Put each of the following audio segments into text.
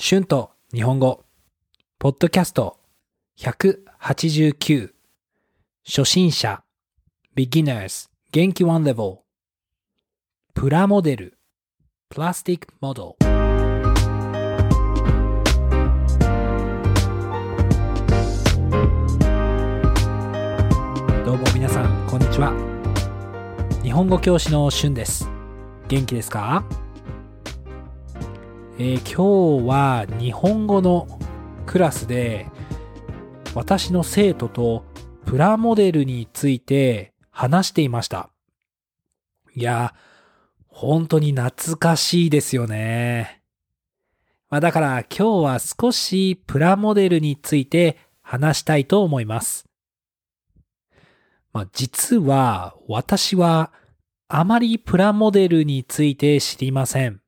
春と日本語、ポッドキャスト189、初心者、beginners、元気 one level、プラモデル、プラスティックモデル。どうも皆さん、こんにちは。日本語教師の春です。元気ですか？えー今日は日本語のクラスで私の生徒とプラモデルについて話していました。いや、本当に懐かしいですよね。まあ、だから今日は少しプラモデルについて話したいと思います。まあ、実は私はあまりプラモデルについて知りません。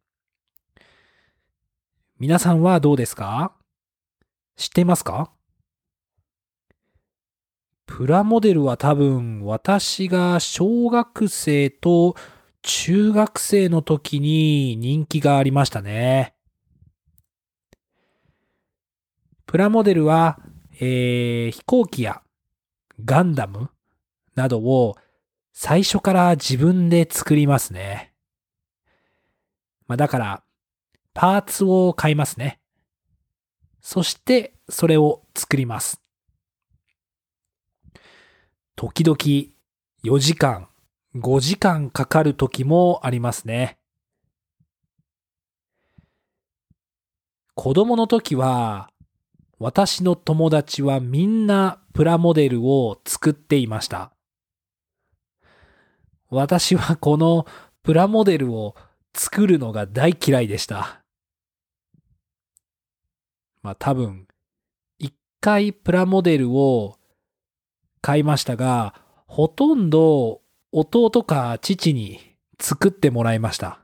皆さんはどうですか？知っていますか？プラモデルは多分私が小学生と中学生の時に人気がありましたね。プラモデルは、えー飛行機やガンダムなどを最初から自分で作りますね。まあだから、パーツを買いますね。そして、それを作ります。時々、4時間、5時間かかる時もありますね。子供の時は、私の友達はみんなプラモデルを作っていました。私はこのプラモデルを作るのが大嫌いでした。まあ多分、一回プラモデルを買いましたが、ほとんど弟か父に作ってもらいました。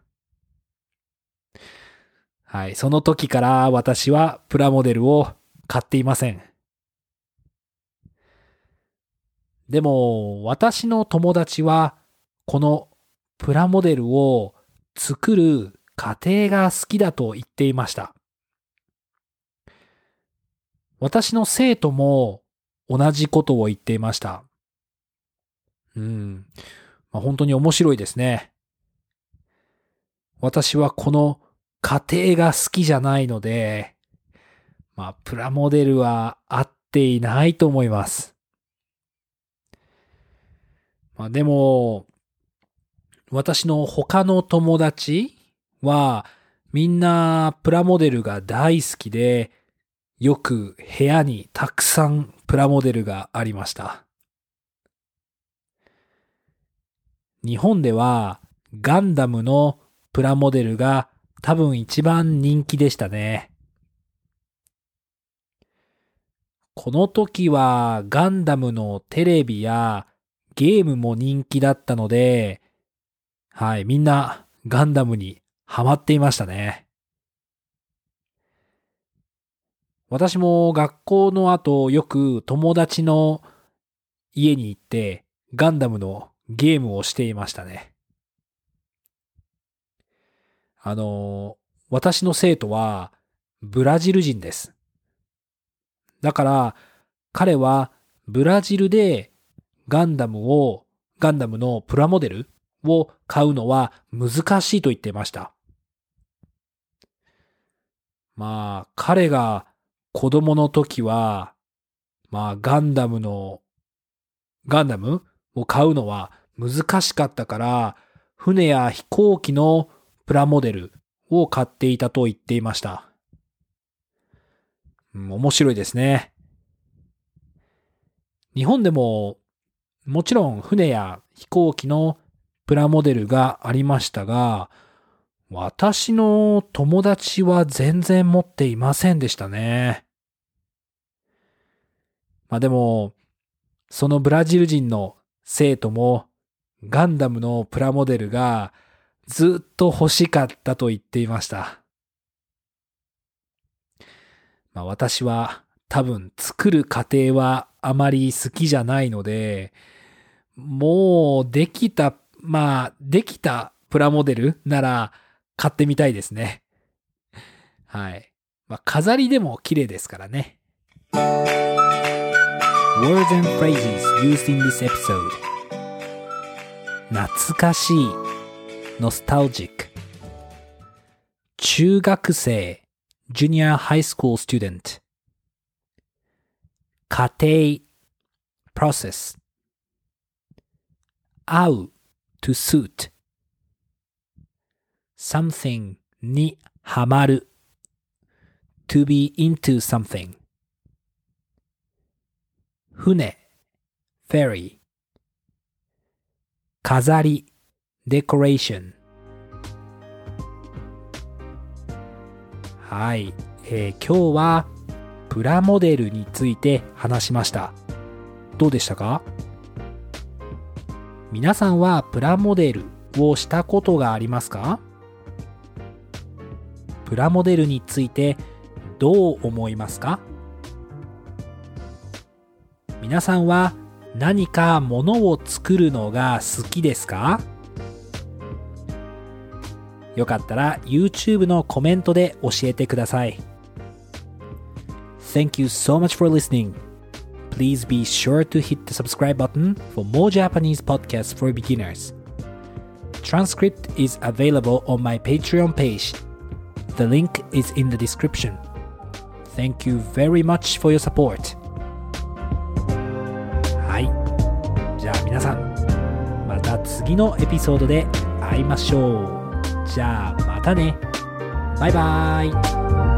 はい、その時から私はプラモデルを買っていません。でも、私の友達は、このプラモデルを作る過程が好きだと言っていました。私の生徒も同じことを言っていました。うん。まあ、本当に面白いですね。私はこの過程が好きじゃないので、まあ、プラモデルは合っていないと思います。まあ、でも、私の他の友達はみんなプラモデルが大好きで、よく部屋にたくさんプラモデルがありました。日本ではガンダムのプラモデルが多分一番人気でしたね。この時はガンダムのテレビやゲームも人気だったので、はい、みんなガンダムにハマっていましたね。私も学校の後よく友達の家に行ってガンダムのゲームをしていましたね。あの、私の生徒はブラジル人です。だから彼はブラジルでガンダムを、ガンダムのプラモデルを買うのは難しいと言っていました。まあ、彼が子供の時は、まあ、ガンダムの、ガンダム？を買うのは難しかったから、船や飛行機のプラモデルを買っていたと言っていました。うん、面白いですね。日本でも、もちろん船や飛行機のプラモデルがありましたが、私の友達は全然持っていませんでしたね。まあでも、そのブラジル人の生徒もガンダムのプラモデルがずっと欲しかったと言っていました。まあ私は多分作る過程はあまり好きじゃないので、もうできた、まあできたプラモデルなら買ってみたいですね。はい。まあ、飾りでも綺麗ですからね。Words and phrases used in this episode 懐かしい nostalgic 中学生 junior high school student 家庭 process 合う to suit something にハマる to be into something 船 ferry 飾り decoration はい、えー、今日はプラモデルについて話しました。どうでしたか？皆さんはプラモデルをしたことがありますか？プラモデルについてどう思いますか？皆さんは何かものを作るのが好きですかよかったら YouTube のコメントで教えてください。Thank you so much for listening. Please be sure to hit the subscribe button for more Japanese podcasts for beginners. Transcript is available on my Patreon page. The link is in the description. Thank you very much for your support. 皆さんまた次のエピソードで会いましょう。じゃあまたね。バイバーイ。